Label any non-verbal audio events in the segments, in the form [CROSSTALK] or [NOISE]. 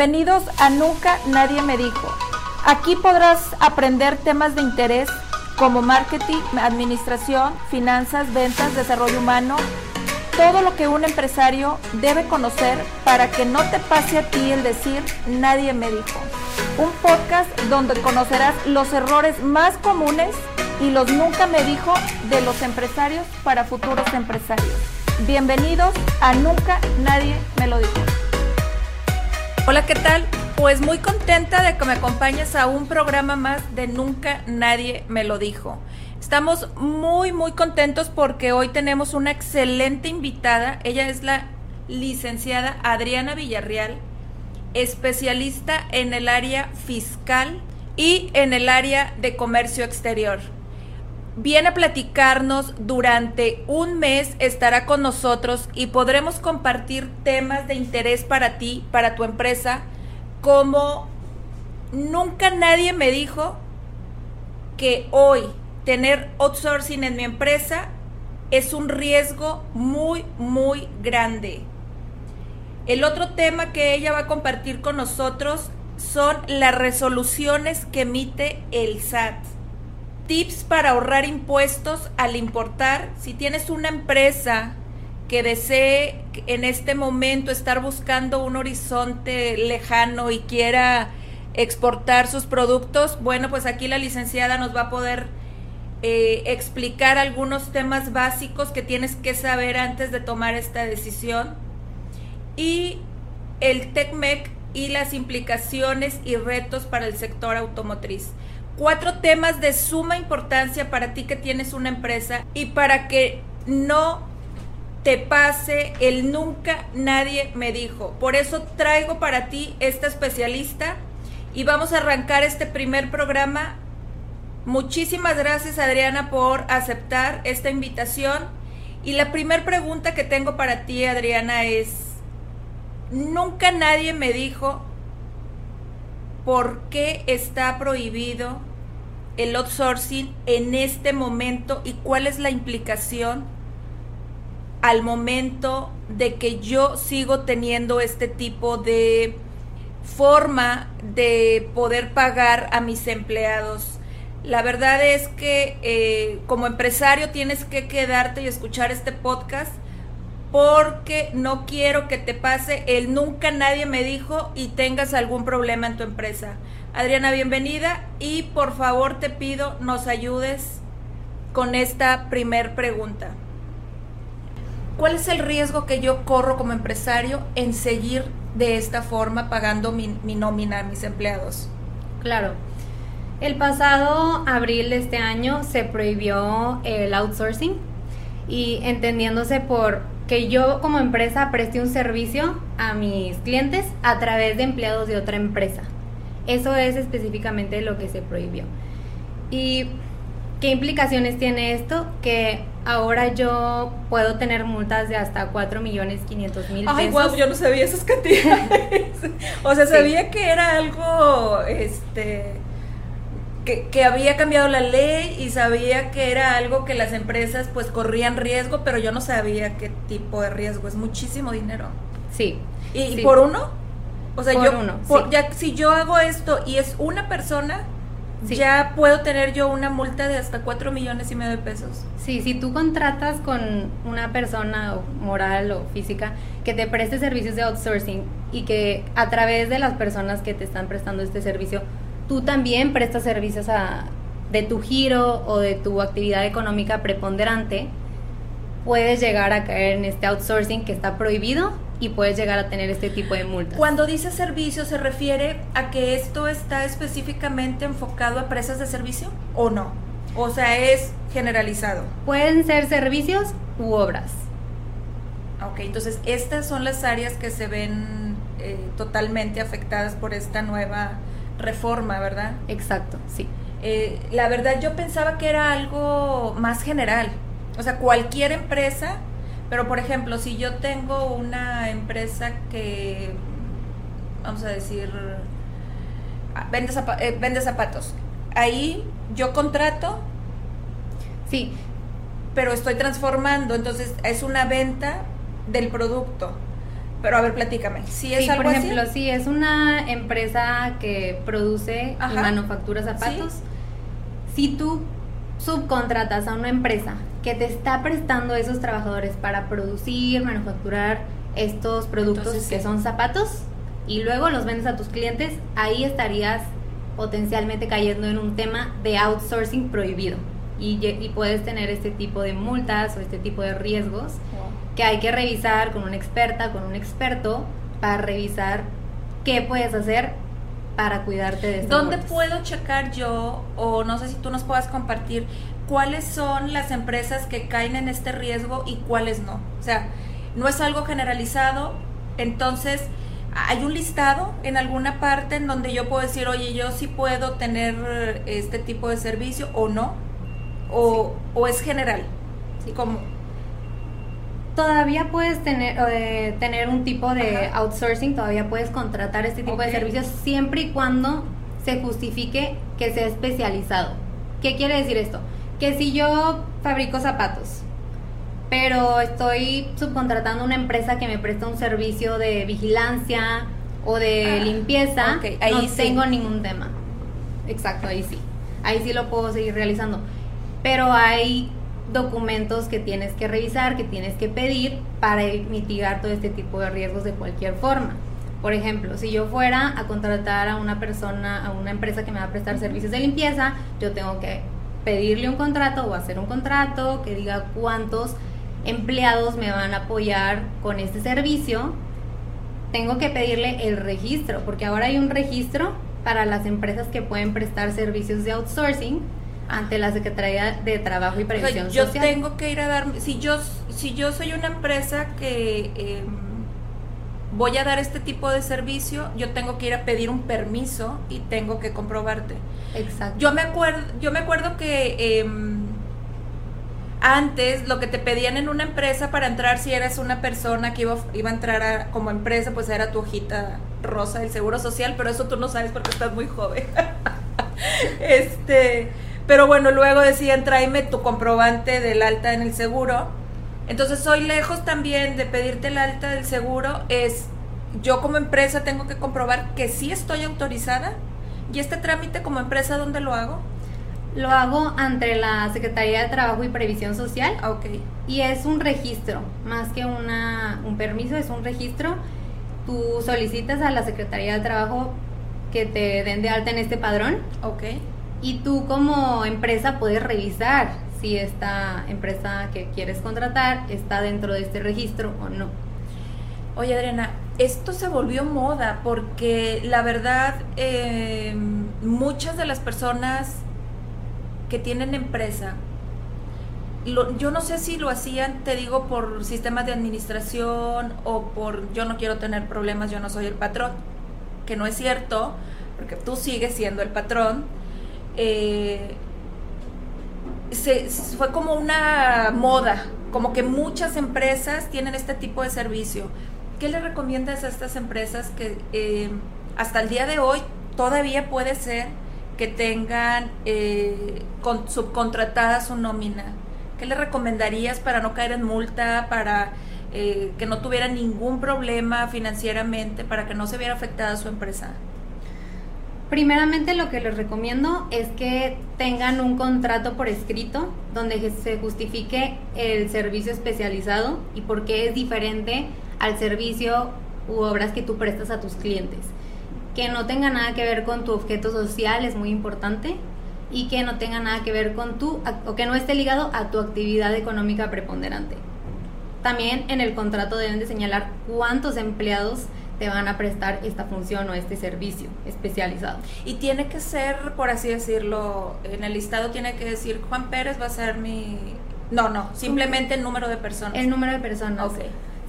Bienvenidos a Nunca Nadie Me Dijo. Aquí podrás aprender temas de interés como marketing, administración, finanzas, ventas, desarrollo humano, todo lo que un empresario debe conocer para que no te pase a ti el decir nadie me dijo. Un podcast donde conocerás los errores más comunes y los nunca me dijo de los empresarios para futuros empresarios. Bienvenidos a Nunca Nadie Me Lo Dijo. Hola, ¿qué tal? Pues muy contenta de que me acompañes a un programa más de Nunca Nadie Me Lo Dijo. Estamos muy, muy contentos porque hoy tenemos una excelente invitada. Ella es la licenciada Adriana Villarreal, especialista en el área fiscal y en el área de comercio exterior viene a platicarnos durante un mes, estará con nosotros y podremos compartir temas de interés para ti, para tu empresa, como nunca nadie me dijo que hoy tener outsourcing en mi empresa es un riesgo muy, muy grande. El otro tema que ella va a compartir con nosotros son las resoluciones que emite el SAT tips para ahorrar impuestos al importar. Si tienes una empresa que desee en este momento estar buscando un horizonte lejano y quiera exportar sus productos, bueno, pues aquí la licenciada nos va a poder eh, explicar algunos temas básicos que tienes que saber antes de tomar esta decisión. Y el TECMEC y las implicaciones y retos para el sector automotriz cuatro temas de suma importancia para ti que tienes una empresa y para que no te pase el nunca nadie me dijo. Por eso traigo para ti esta especialista y vamos a arrancar este primer programa. Muchísimas gracias Adriana por aceptar esta invitación. Y la primera pregunta que tengo para ti Adriana es, nunca nadie me dijo por qué está prohibido el outsourcing en este momento y cuál es la implicación al momento de que yo sigo teniendo este tipo de forma de poder pagar a mis empleados. La verdad es que eh, como empresario tienes que quedarte y escuchar este podcast porque no quiero que te pase el nunca nadie me dijo y tengas algún problema en tu empresa. Adriana, bienvenida y por favor te pido nos ayudes con esta primer pregunta. ¿Cuál es el riesgo que yo corro como empresario en seguir de esta forma pagando mi, mi nómina a mis empleados? Claro. El pasado abril de este año se prohibió el outsourcing y entendiéndose por que yo como empresa preste un servicio a mis clientes a través de empleados de otra empresa. Eso es específicamente lo que se prohibió. ¿Y qué implicaciones tiene esto? Que ahora yo puedo tener multas de hasta 4 millones 500 mil pesos. Ay, wow, yo no sabía esas cantidades. [LAUGHS] o sea, sabía que era algo, este, que, que, había cambiado la ley y sabía que era algo que las empresas pues corrían riesgo, pero yo no sabía qué tipo de riesgo. Es muchísimo dinero. Sí. ¿Y, por uno? O sea, yo, ya, si yo hago esto y es una persona, ya puedo tener yo una multa de hasta 4 millones y medio de pesos. Sí, si tú contratas con una persona moral o física que te preste servicios de outsourcing y que a través de las personas que te están prestando este servicio, tú también prestas servicios a, de tu giro o de tu actividad económica preponderante, puedes llegar a caer en este outsourcing que está prohibido y puedes llegar a tener este tipo de multas. Cuando dice servicio, ¿se refiere a que esto está específicamente enfocado a presas de servicio o no? O sea, es generalizado. Pueden ser servicios u obras. Ok, entonces estas son las áreas que se ven eh, totalmente afectadas por esta nueva reforma, ¿verdad? Exacto, sí. Eh, la verdad yo pensaba que era algo más general. O sea, cualquier empresa pero, por ejemplo, si yo tengo una empresa que, vamos a decir, ah, vende, eh, vende zapatos, ahí yo contrato. Sí. Pero estoy transformando, entonces es una venta del producto. Pero a ver, platícame. Si es sí, algo por ejemplo, así? si es una empresa que produce y Ajá. manufactura zapatos, si tú subcontratas a una empresa que te está prestando esos trabajadores para producir, manufacturar estos productos Entonces, que sí. son zapatos y luego los vendes a tus clientes, ahí estarías potencialmente cayendo en un tema de outsourcing prohibido. Y puedes tener este tipo de multas o este tipo de riesgos que hay que revisar con una experta, con un experto, para revisar qué puedes hacer para cuidarte de estas ¿Dónde puedo checar yo, o no sé si tú nos puedas compartir, cuáles son las empresas que caen en este riesgo y cuáles no? O sea, no es algo generalizado, entonces hay un listado en alguna parte en donde yo puedo decir, oye, yo sí puedo tener este tipo de servicio o no, o, o es general. Sí. Como, Todavía puedes tener, eh, tener un tipo de Ajá. outsourcing, todavía puedes contratar este tipo de servicios siempre y cuando se justifique que sea especializado. ¿Qué quiere decir esto? Que si yo fabrico zapatos, pero estoy subcontratando una empresa que me presta un servicio de vigilancia o de Ah, limpieza, ahí no sí. tengo ningún tema. Exacto, ahí sí. Ahí sí lo puedo seguir realizando. Pero hay documentos que tienes que revisar, que tienes que pedir para mitigar todo este tipo de riesgos de cualquier forma. Por ejemplo, si yo fuera a contratar a una persona, a una empresa que me va a prestar servicios de limpieza, yo tengo que pedirle un contrato o hacer un contrato que diga cuántos empleados me van a apoyar con este servicio. Tengo que pedirle el registro, porque ahora hay un registro para las empresas que pueden prestar servicios de outsourcing ante la Secretaría de Trabajo y o sea, yo Social. tengo que ir a dar, si yo, si yo soy una empresa que em, voy a dar este tipo de servicio, yo tengo que ir a pedir un permiso y tengo que comprobarte. Exacto. Yo me acuerdo, yo me acuerdo que em, antes lo que te pedían en una empresa para entrar si eras una persona que iba, iba a entrar a- como empresa, pues era tu hojita rosa del seguro social, pero eso tú no sabes porque estás muy joven. [LAUGHS] este, pero bueno, luego decían tráeme tu comprobante del alta en el seguro. Entonces soy lejos también de pedirte el alta del seguro, es yo como empresa tengo que comprobar que sí estoy autorizada. ¿Y este trámite como empresa dónde lo hago? Lo hago ante la Secretaría de Trabajo y Previsión Social Ah, ok. y es un registro, más que una, un permiso, es un registro. Tú solicitas a la Secretaría de Trabajo que te den de alta en este padrón Ok. Y tú como empresa puedes revisar si esta empresa que quieres contratar está dentro de este registro o no. Oye, Adriana, esto se volvió moda porque la verdad eh, muchas de las personas que tienen empresa, lo- yo no sé si lo hacían, te digo, por sistemas de administración o por yo no quiero tener problemas, yo no soy el patrón, que no es cierto, porque tú sigues siendo el patrón. Eh, se, fue como una moda, como que muchas empresas tienen este tipo de servicio. ¿Qué le recomiendas a estas empresas que eh, hasta el día de hoy todavía puede ser que tengan eh, con, subcontratada su nómina? ¿Qué le recomendarías para no caer en multa, para eh, que no tuviera ningún problema financieramente, para que no se viera afectada su empresa? Primeramente lo que les recomiendo es que tengan un contrato por escrito donde se justifique el servicio especializado y por qué es diferente al servicio u obras que tú prestas a tus clientes. Que no tenga nada que ver con tu objeto social es muy importante y que no tenga nada que ver con tu o que no esté ligado a tu actividad económica preponderante. También en el contrato deben de señalar cuántos empleados te van a prestar esta función o este servicio especializado. Y tiene que ser, por así decirlo, en el listado tiene que decir Juan Pérez va a ser mi... No, no, simplemente el número de personas. El número de personas. Ok.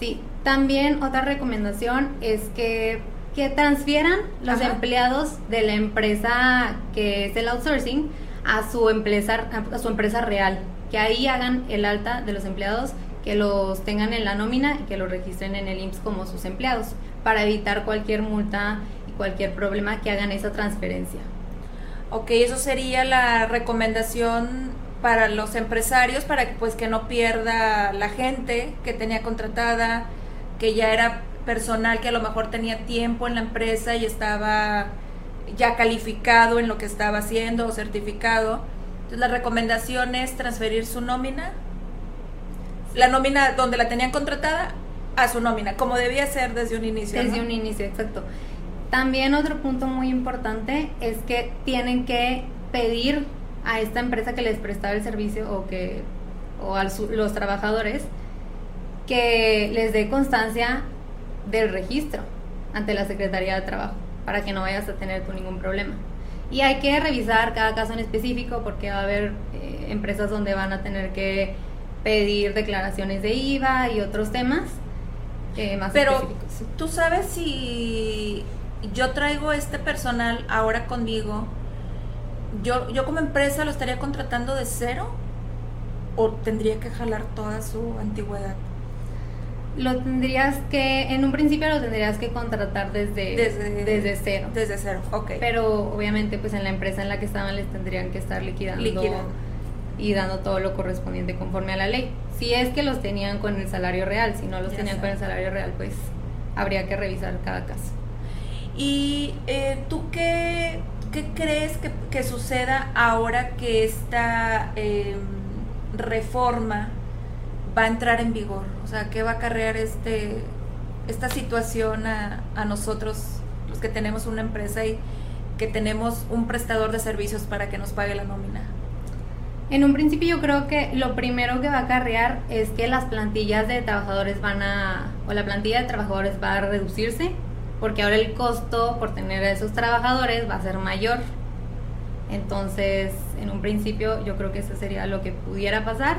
Sí. También otra recomendación es que, que transfieran los Ajá. empleados de la empresa que es el outsourcing a su empresa, a su empresa real. Que ahí hagan el alta de los empleados, que los tengan en la nómina y que los registren en el IMSS como sus empleados, para evitar cualquier multa y cualquier problema que hagan esa transferencia. Ok, eso sería la recomendación para los empresarios para que pues que no pierda la gente que tenía contratada, que ya era personal que a lo mejor tenía tiempo en la empresa y estaba ya calificado en lo que estaba haciendo o certificado. Entonces la recomendación es transferir su nómina, la nómina donde la tenían contratada, a su nómina, como debía ser desde un inicio. Desde un inicio, exacto. También otro punto muy importante es que tienen que pedir a esta empresa que les prestaba el servicio o que o a los trabajadores que les dé constancia del registro ante la Secretaría de Trabajo para que no vayas a tener tú ningún problema. Y hay que revisar cada caso en específico porque va a haber eh, empresas donde van a tener que pedir declaraciones de IVA y otros temas eh, más Pero tú sabes si yo traigo este personal ahora conmigo, yo, yo como empresa lo estaría contratando de cero o tendría que jalar toda su antigüedad lo tendrías que, en un principio lo tendrías que contratar desde, desde, cero. Desde cero, ok. Pero obviamente pues en la empresa en la que estaban les tendrían que estar liquidando, y dando todo lo correspondiente conforme a la ley. Si es que los tenían con el salario real, si no los tenían con el salario real pues habría que revisar cada caso. ¿Y eh, tú qué, qué crees que, que, suceda ahora que esta em, reforma va a entrar en vigor? O sea, ¿qué va a acarrear este, esta situación a, a nosotros, los que tenemos una empresa y que tenemos un prestador de servicios para que nos pague la nómina? En un principio yo creo que lo primero que va a acarrear es que las plantillas de trabajadores van a, o la plantilla de trabajadores va a reducirse, porque ahora el costo por tener a esos trabajadores va a ser mayor. Entonces, en un principio yo creo que eso sería lo que pudiera pasar.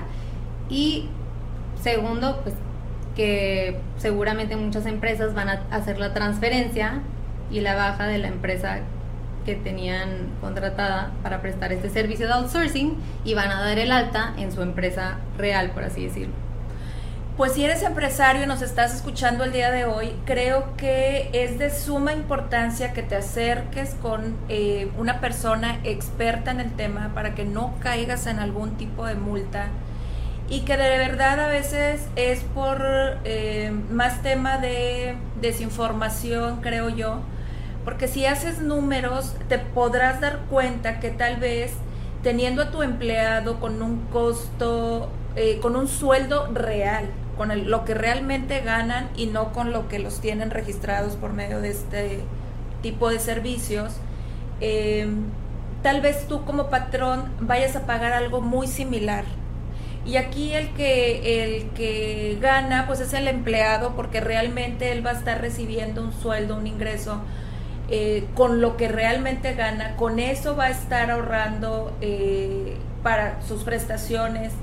Y Segundo, pues que seguramente muchas empresas van a hacer la transferencia y la baja de la empresa que tenían contratada para prestar este servicio de outsourcing y van a dar el alta en su empresa real, por así decirlo. Pues si eres empresario y nos estás escuchando el día de hoy, creo que es de suma importancia que te acerques con eh, una persona experta en el tema para que no caigas en algún tipo de multa y que de verdad a veces es por eh, más tema de desinformación, creo yo, porque si haces números te podrás dar cuenta que tal vez teniendo a tu empleado con un costo, eh, con un sueldo real, con lo que realmente ganan y no con lo que los tienen registrados por medio de este tipo de servicios, eh, tal vez tú como patrón vayas a pagar algo muy similar. Y aquí el que, el que gana pues es el empleado porque realmente él va a estar recibiendo un sueldo, un ingreso eh, con lo que realmente gana, con eso va a estar ahorrando eh, para sus prestaciones.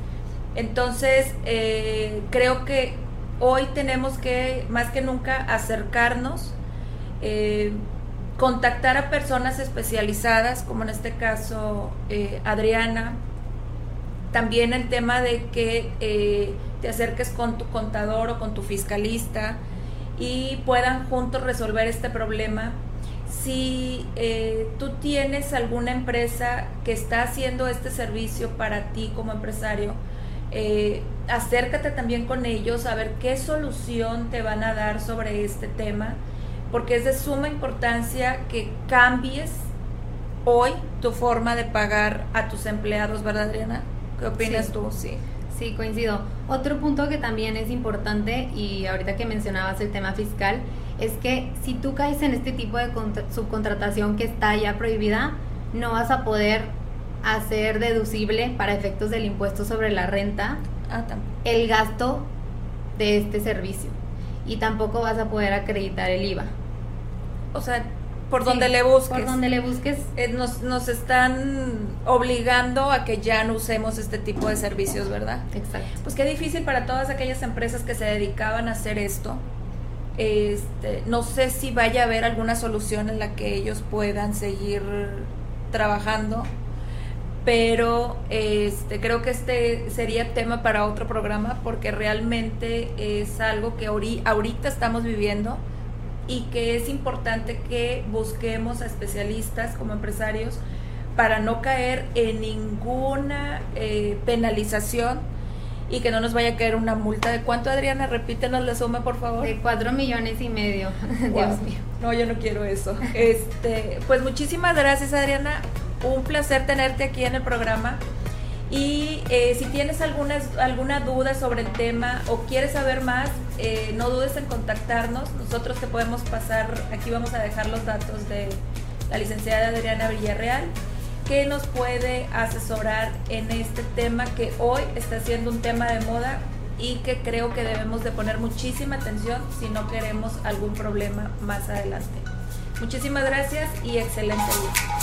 Entonces eh, creo que hoy tenemos que más que nunca acercarnos, contactar a personas especializadas, como en este caso Adriana, también el tema de que eh, te acerques con tu contador o con tu fiscalista y puedan juntos resolver este problema. Si eh, tú tienes alguna empresa que está haciendo este servicio para ti como empresario, eh, acércate también con ellos a ver qué solución te van a dar sobre este tema, porque es de suma importancia que cambies hoy tu forma de pagar a tus empleados, ¿verdad, Adriana? ¿Qué opinas tú? Sí. Sí, coincido. Otro punto que también es importante y ahorita que mencionabas el tema fiscal es que si tú caes en este tipo de subcontratación que está ya prohibida, no vas a poder hacer deducible para efectos del impuesto sobre la renta ah, el gasto de este servicio y tampoco vas a poder acreditar el IVA. O sea, por donde le busques. Por donde le busques. Eh, nos, nos están obligando a que ya no usemos este tipo de servicios, ¿verdad? Exacto. Pues qué difícil para todas aquellas empresas que se dedicaban a hacer esto. Este, no sé si vaya a haber alguna solución en la que ellos puedan seguir trabajando, pero este, creo que este sería tema para otro programa porque realmente es algo que ahorita estamos viviendo y que es importante que busquemos a especialistas como empresarios para no caer en ninguna eh, penalización y que no nos vaya a caer una multa. ¿De cuánto, Adriana? Repítenos la suma, por favor. De cuatro millones y medio. [LAUGHS] Dios mío. No, yo no quiero eso. Este, pues muchísimas gracias, Adriana. Un placer tenerte aquí en el programa. Y eh, si tienes alguna, alguna duda sobre el tema o quieres saber más, eh, no dudes en contactarnos. Nosotros te podemos pasar, aquí vamos a dejar los datos de la licenciada Adriana Villarreal, que nos puede asesorar en este tema que hoy está siendo un tema de moda y que creo que debemos de poner muchísima atención si no queremos algún problema más adelante. Muchísimas gracias y excelente día.